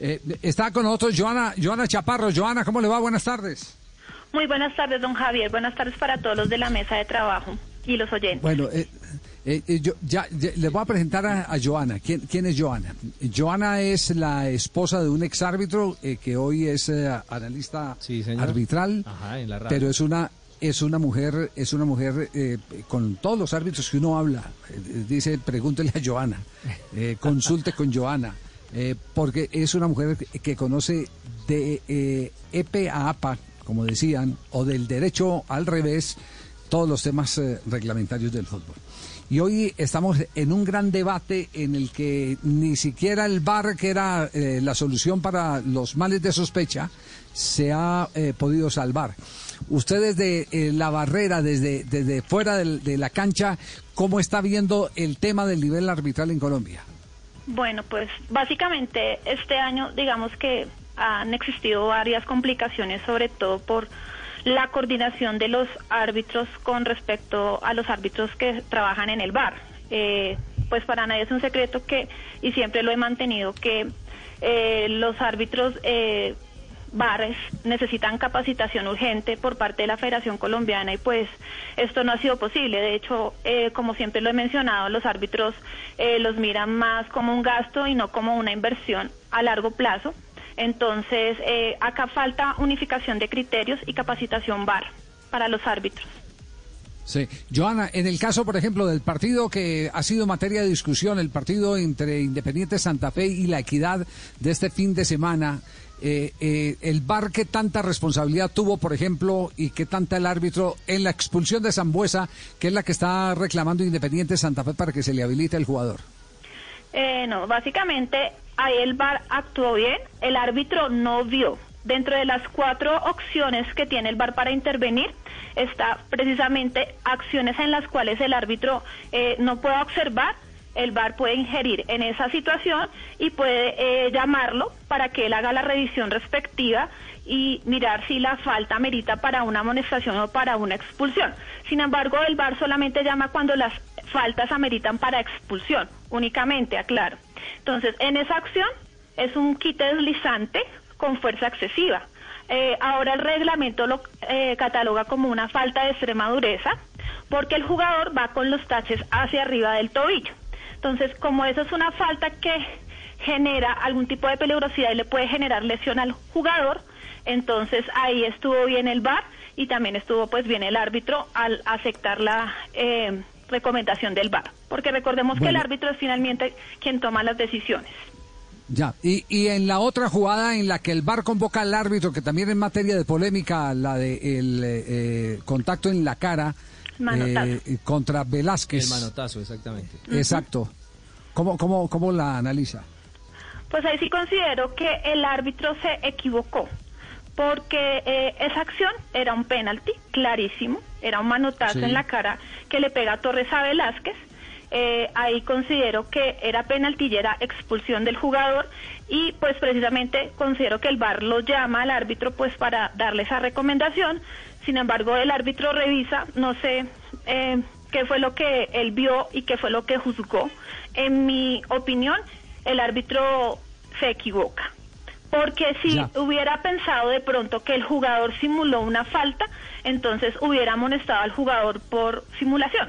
Eh, está con nosotros Joana, Joana Chaparro. Joana, ¿cómo le va? Buenas tardes. Muy buenas tardes, don Javier. Buenas tardes para todos los de la mesa de trabajo y los oyentes. Bueno, eh, eh, eh, yo ya, ya le voy a presentar a, a Joana. ¿Quién, ¿Quién es Joana? Joana es la esposa de un exárbitro eh, que hoy es eh, analista Sí, señor. arbitral, Ajá, en la pero es una es una mujer es una mujer eh, con todos los árbitros que uno habla. Eh, dice, pregúntele a Joana, eh, consulte con Joana, eh, porque es una mujer que conoce de eh, EPE a APA, como decían, o del derecho al revés, todos los temas eh, reglamentarios del fútbol. Y hoy estamos en un gran debate en el que ni siquiera el VAR, que era eh, la solución para los males de sospecha, se ha podido salvar. Usted desde eh, la barrera, desde, desde fuera de la cancha, ¿cómo está viendo el tema del nivel arbitral en Colombia? Bueno, pues básicamente este año digamos que han existido varias complicaciones, sobre todo por la coordinación de los árbitros con respecto a los árbitros que trabajan en el bar. Eh, pues para nadie es un secreto que, y siempre lo he mantenido, que eh, los árbitros eh, bares necesitan capacitación urgente por parte de la Federación Colombiana y pues esto no ha sido posible. De hecho, eh, como siempre lo he mencionado, los árbitros eh, los miran más como un gasto y no como una inversión a largo plazo. Entonces, eh, acá falta unificación de criterios y capacitación VAR para los árbitros. Sí. Joana, en el caso, por ejemplo, del partido que ha sido materia de discusión, el partido entre Independiente Santa Fe y la Equidad de este fin de semana, eh, eh, el VAR qué tanta responsabilidad tuvo, por ejemplo, y qué tanta el árbitro en la expulsión de Zambuesa, que es la que está reclamando Independiente Santa Fe para que se le habilite el jugador. Eh, no, básicamente ahí el VAR actuó bien, el árbitro no vio. Dentro de las cuatro opciones que tiene el VAR para intervenir, está precisamente acciones en las cuales el árbitro eh, no puede observar, el VAR puede ingerir en esa situación y puede eh, llamarlo para que él haga la revisión respectiva y mirar si la falta merita para una amonestación o para una expulsión. Sin embargo, el VAR solamente llama cuando las faltas ameritan para expulsión, únicamente, aclaro. Entonces, en esa acción es un quite deslizante con fuerza excesiva. Eh, ahora el reglamento lo eh, cataloga como una falta de extrema dureza porque el jugador va con los taches hacia arriba del tobillo. Entonces, como eso es una falta que genera algún tipo de peligrosidad y le puede generar lesión al jugador, entonces ahí estuvo bien el VAR y también estuvo pues bien el árbitro al aceptar la eh, recomendación del VAR, porque recordemos que el árbitro es finalmente quien toma las decisiones. Ya, y, y en la otra jugada en la que el VAR convoca al árbitro, que también es materia de polémica, la de el eh, contacto en la cara eh, contra Velázquez. El manotazo, exactamente. Exacto. ¿Cómo, cómo, ¿Cómo la analiza? Pues ahí sí considero que el árbitro se equivocó, porque eh, esa acción era un penalti clarísimo, era un manotazo Sí. en la cara que le pega a Torres a Velázquez. Eh, ahí considero que era penalti y era expulsión del jugador y pues precisamente considero que el VAR lo llama al árbitro pues para darle esa recomendación. Sin embargo, el árbitro revisa, no sé eh, qué fue lo que él vio y qué fue lo que juzgó. En mi opinión, el árbitro se equivoca. Porque si Ya. hubiera pensado de pronto que el jugador simuló una falta, entonces hubiera amonestado al jugador por simulación.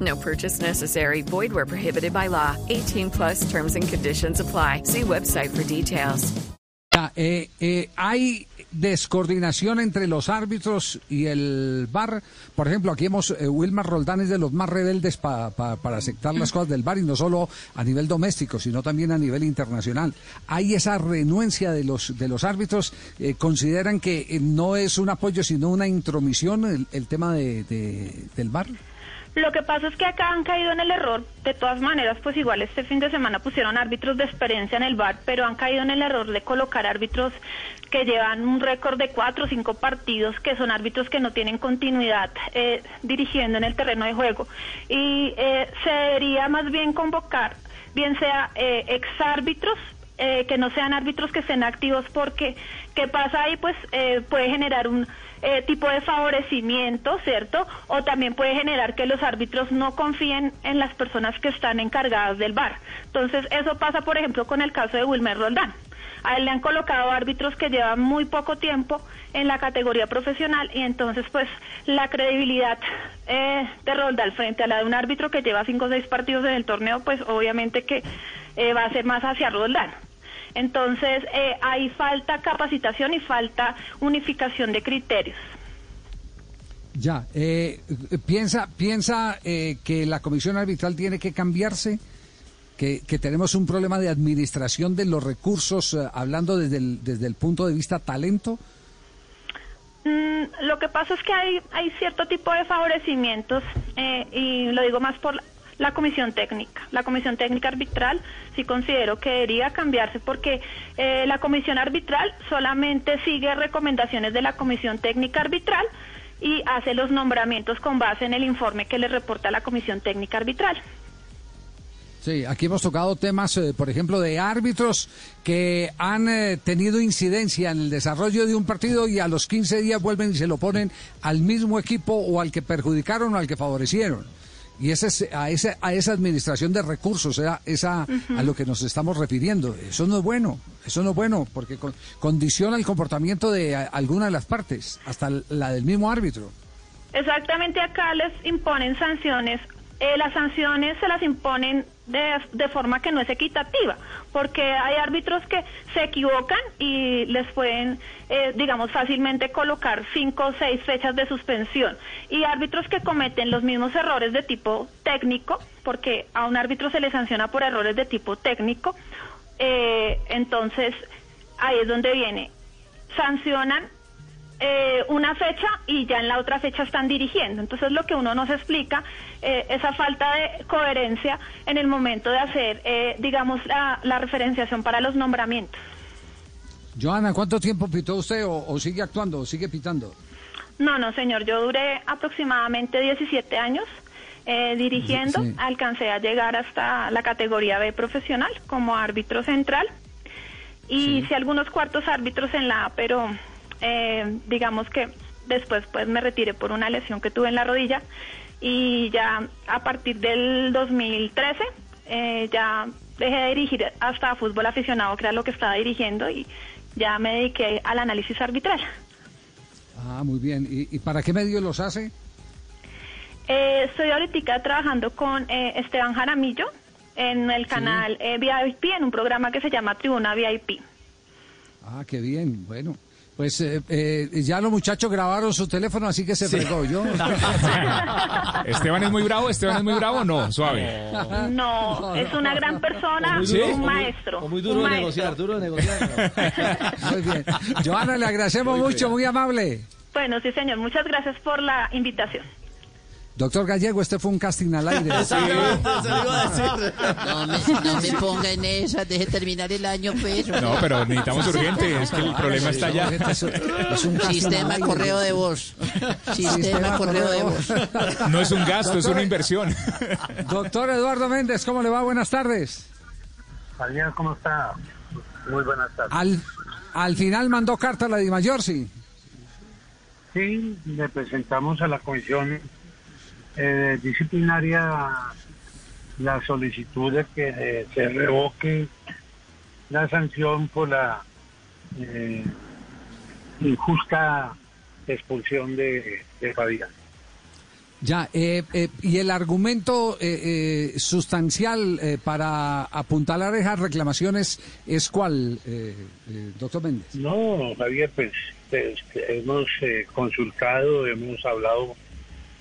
No purchase necessary. Void where prohibited by law. 18 plus terms and conditions apply. See website for details. Eh, eh, hay descoordinación entre los árbitros y el VAR. Por ejemplo, aquí hemos, eh, Wilmar Roldán es de los más rebeldes para aceptar las cosas del VAR y no solo a nivel doméstico, sino también a nivel internacional. Hay esa renuencia de los, de los árbitros, eh, consideran que eh, no es un apoyo, sino una intromisión el, tema de, del VAR. Lo que pasa es que acá han caído en el error. De todas maneras, pues igual este fin de semana pusieron árbitros de experiencia en el bar, pero han caído en el error de colocar árbitros que llevan un récord de cuatro o cinco partidos, que son árbitros que no tienen continuidad eh, dirigiendo en el terreno de juego. Y eh, se más bien convocar, bien sea eh, exárbitros, eh, que no sean árbitros que estén activos, porque ¿qué pasa ahí? Pues eh, puede generar un eh, tipo de favorecimiento, ¿cierto? O también puede generar que los árbitros no confíen en las personas que están encargadas del bar. Entonces, eso pasa, por ejemplo, con el caso de Wilmer Roldán. A él le han colocado árbitros que llevan muy poco tiempo en la categoría profesional y entonces pues la credibilidad eh, de Roldán frente a la de un árbitro que lleva cinco o seis partidos en el torneo pues obviamente que eh, va a ser más hacia Roldán. Entonces, eh, hay falta capacitación y falta unificación de criterios. Ya, eh, piensa, piensa eh, que la comisión arbitral tiene que cambiarse, que, tenemos un problema de administración de los recursos, hablando desde el, desde el punto de vista talento. Mm, lo que pasa es que hay, hay cierto tipo de favorecimientos, y lo digo más por la comisión técnica. La comisión técnica arbitral sí considero que debería cambiarse porque eh, la comisión arbitral solamente sigue recomendaciones de la comisión técnica arbitral y hace los nombramientos con base en el informe que le reporta la comisión técnica arbitral. Sí, aquí hemos tocado temas, eh, por ejemplo, de árbitros que han eh, tenido incidencia en el desarrollo de un partido y a los 15 días vuelven y se lo ponen al mismo equipo o al que perjudicaron o al que favorecieron. Y ese, a, esa, a esa administración de recursos, esa, a lo que nos estamos refiriendo, eso no es bueno, eso no es bueno, porque condiciona el comportamiento de alguna de las partes, hasta la del mismo árbitro. Exactamente, acá les imponen sanciones eh, las sanciones se las imponen de, de, forma que no es equitativa, porque hay árbitros que se equivocan y les pueden, eh, digamos, fácilmente colocar cinco o seis fechas de suspensión, y árbitros que cometen los mismos errores de tipo técnico, porque a un árbitro se le sanciona por errores de tipo técnico, eh, entonces ahí es donde viene, sancionan eh, una fecha y ya en la otra fecha están dirigiendo. Entonces lo que uno nos explica, eh, esa falta de coherencia en el momento de hacer, eh, digamos, la, la, referenciación para los nombramientos. Joana, ¿cuánto tiempo pitó usted o, sigue actuando o sigue pitando? No, no, señor, yo duré aproximadamente 17 años. dirigiendo, alcancé a llegar hasta la categoría B profesional como árbitro central y hice algunos cuartos árbitros en la A, pero eh, digamos que después pues me retiré por una lesión que tuve en la rodilla y ya a partir del 2013 eh, ya dejé de dirigir hasta fútbol aficionado, que era lo que estaba dirigiendo y ya me dediqué al análisis arbitral. Ah, muy bien. ¿Y, para qué medios los hace? Eh, estoy ahorita trabajando con eh, Esteban Jaramillo en el canal VIP, en un programa que se llama Tribuna VIP. Ah, qué bien. Bueno, pues eh, eh, ya los muchachos grabaron su teléfono, así que se fregó yo. Esteban es muy bravo, Esteban es muy bravo, no, suave. No, es una gran persona, un maestro. muy duro de negociar, duro de negociar. Muy bien. Joana, le agradecemos mucho, muy amable. Bueno, sí, señor, muchas gracias por la invitación. Doctor Gallego, este fue un casting al aire. Sí, No me, no me ponga en esa, deje terminar el año, pues. No, pero necesitamos urgente, es que el problema está allá. Es un Sistema correo de voz. Sistema correo de voz. No es un gasto, es una inversión. Doctor Eduardo Méndez, ¿cómo le va? Buenas tardes. Javier, ¿cómo está? Muy buenas tardes. Al, al final mandó carta a la de Mayor, sí. Sí, le presentamos a la comisión eh, disciplinaria la solicitud de que eh, se revoque la sanción por la eh, injusta expulsión de, de Fabián. Ya, eh, eh, y el argumento eh, eh, sustancial eh, para apuntalar esas reclamaciones es cuál, doctor Méndez. No, Javier, pues, pues, hemos eh, consultado, hemos hablado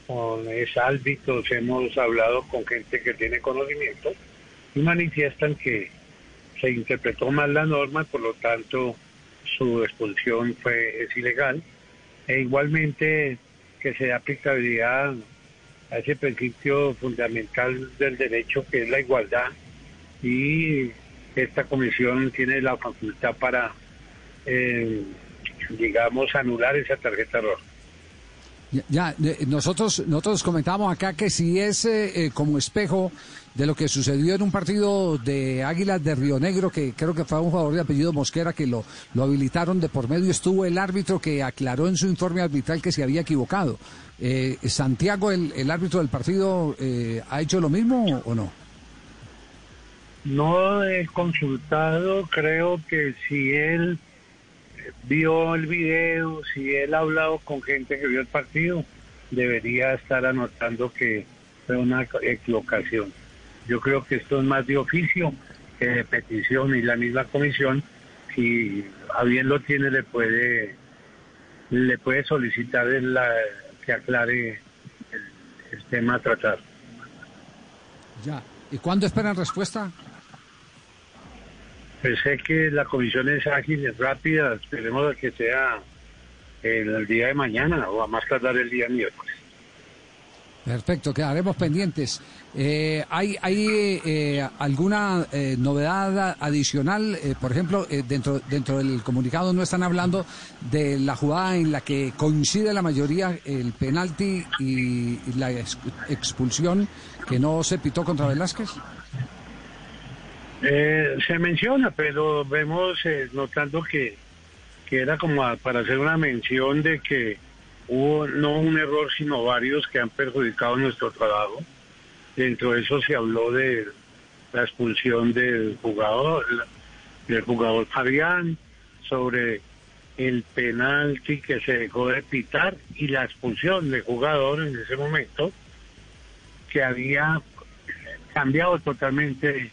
con exárbitros, hemos hablado con gente que tiene conocimiento y manifiestan que se interpretó mal la norma, por lo tanto su expulsión fue es ilegal e igualmente que se da aplicabilidad a ese principio fundamental del derecho que es la igualdad y esta comisión tiene la facultad para eh, digamos anular esa tarjeta roja. Ya, nosotros nosotros comentamos acá que si es eh, eh, como espejo de lo que sucedió en un partido de Águilas de Río Negro, que creo que fue un jugador de apellido Mosquera que lo, lo habilitaron de por medio, estuvo el árbitro que aclaró en su informe arbitral que se había equivocado. Eh, ¿Santiago, el, el árbitro del partido, eh, ha hecho lo mismo o no? No he consultado, creo que si él vio el video, si él ha hablado con gente que vio el partido, debería estar anotando que fue una equivocación. Yo creo que esto es más de oficio que de petición y la misma comisión, si a bien lo tiene, le puede le puede solicitar que aclare el, el tema a tratar. Ya. ¿Y cuándo esperan respuesta? Pues sé que la comisión es ágil, es rápida, esperemos que sea el, día de mañana o a más tardar el día miércoles. Perfecto, quedaremos pendientes. Eh, ¿Hay, hay eh, alguna eh, novedad adicional? Eh, por ejemplo, eh, dentro, dentro del comunicado no están hablando de la jugada en la que coincide la mayoría el penalti y, y la ex- expulsión que no se pitó contra Velázquez. Eh, se menciona, pero vemos eh, notando que, que era como a- para hacer una mención de que hubo no un error, sino varios que han perjudicado nuestro trabajo. Dentro de eso se habló de la expulsión del jugador, del jugador Fabián, sobre el penalti que se dejó de pitar y la expulsión del jugador en ese momento, que había cambiado totalmente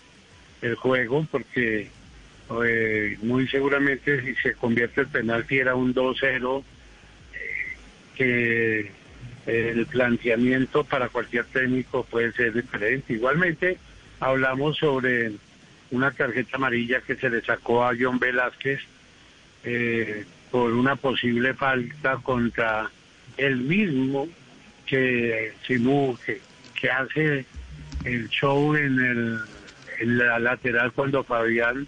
el juego porque eh, muy seguramente si se convierte el penalti era un 2-0 eh, que el planteamiento para cualquier técnico puede ser diferente. Igualmente hablamos sobre una tarjeta amarilla que se le sacó a John Velázquez eh, por una posible falta contra el mismo que Simú, que, que hace el show en, el, la lateral cuando Fabián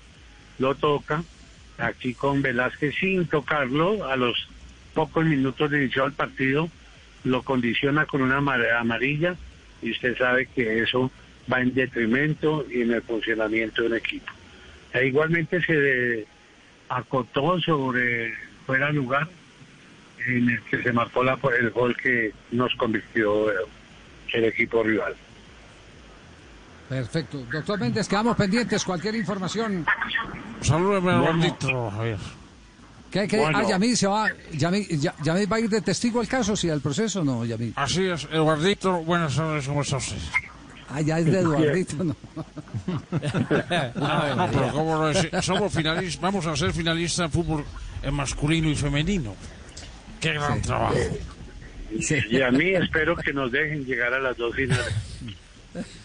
lo toca, aquí con Velázquez sin tocarlo, a los pocos minutos de iniciar el partido, lo condiciona con una amar- amarilla y usted sabe que eso va en detrimento y en el funcionamiento de un equipo. E igualmente se acotó sobre fuera lugar en el que se marcó el gol que nos convirtió el equipo rival. Perfecto. Doctor Méndez, quedamos pendientes. Cualquier información. Salúdeme al Bueno. gordito, Javier. ¿Qué, qué? Bueno. Ah, Yamil se va. Yamil, Ya- Yamil va a ir de testigo al caso, sí, al proceso, o no, Yamil. Así es, Eduardito, buenas tardes, ¿cómo está usted? Ah, ya es de Eduardito, no. No, pero ¿cómo no decir? Somos finalistas, vamos a ser finalistas en fútbol en masculino y femenino. Qué gran trabajo. Sí. Y a mí espero que nos dejen llegar a las dos finales.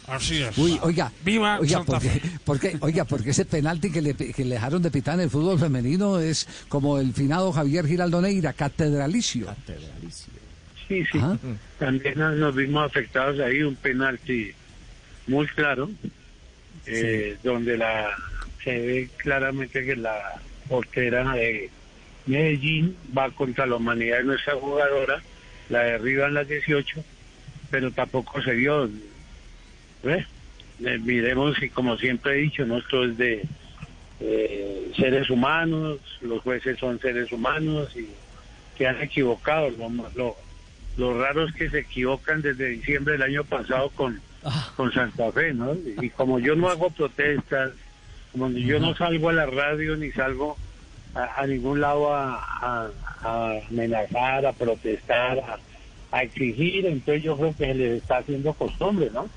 Así es. Uy, oiga. Viva oiga, Santa porque, Fe. porque, oiga, porque ese penalti que le, que le dejaron de pitar en el fútbol femenino es como el finado Javier Giraldo Neira, catedralicio. Sí, sí. Ajá. También nos- vimos afectados ahí, un penalti muy claro, eh, donde la se ve claramente que la portera de Medellín va contra la humanidad de nuestra jugadora, la derriban las 18, pero tampoco se dio. Miremos y como siempre he dicho, ¿no? esto es de eh, seres humanos, los jueces son seres humanos y que han equivocado. Lo, lo, lo raro es que se equivocan desde diciembre del año pasado con, con Santa Fe, ¿no? Y como yo no hago protestas, como yo no salgo a la radio ni salgo a, a ningún lado a, a- a amenazar, a protestar, a, a exigir, entonces yo creo que se les está haciendo costumbre, ¿no?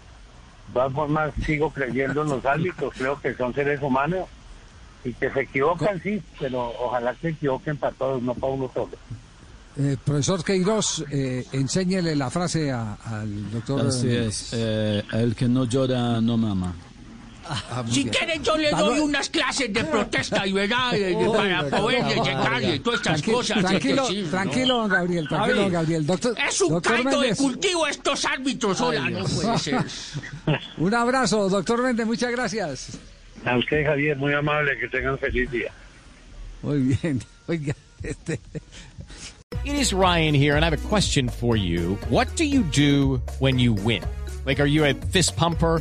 De todas formas, sigo creyendo en los árbitros, creo que son seres humanos y que se equivocan, sí, pero ojalá se equivoquen para todos, no para uno solo. Eh, profesor Queiroz, eh, enséñele la frase a- al doctor. Así es. eh, el que no llora no mama. Ah, muy Si quieren yo le doy unas clases de protesta y verdad eh, Uy, para poder no, llegarle y todas estas Tranqui- cosas. eh, Tranquilo, ¿no? tranquilo, don Gabriel, tranquilo, don Gabriel. Doctor, Es un doctor caldo de Méndez, cultivo estos árbitros, hola, no puede ser. Un abrazo, doctor Méndez, muchas gracias. A usted, Javier, muy amable, que tengan feliz día. Muy bien, oiga, este, It is Ryan here, and I have a question for you. What do you do when you win? Like, are you a fist pumper?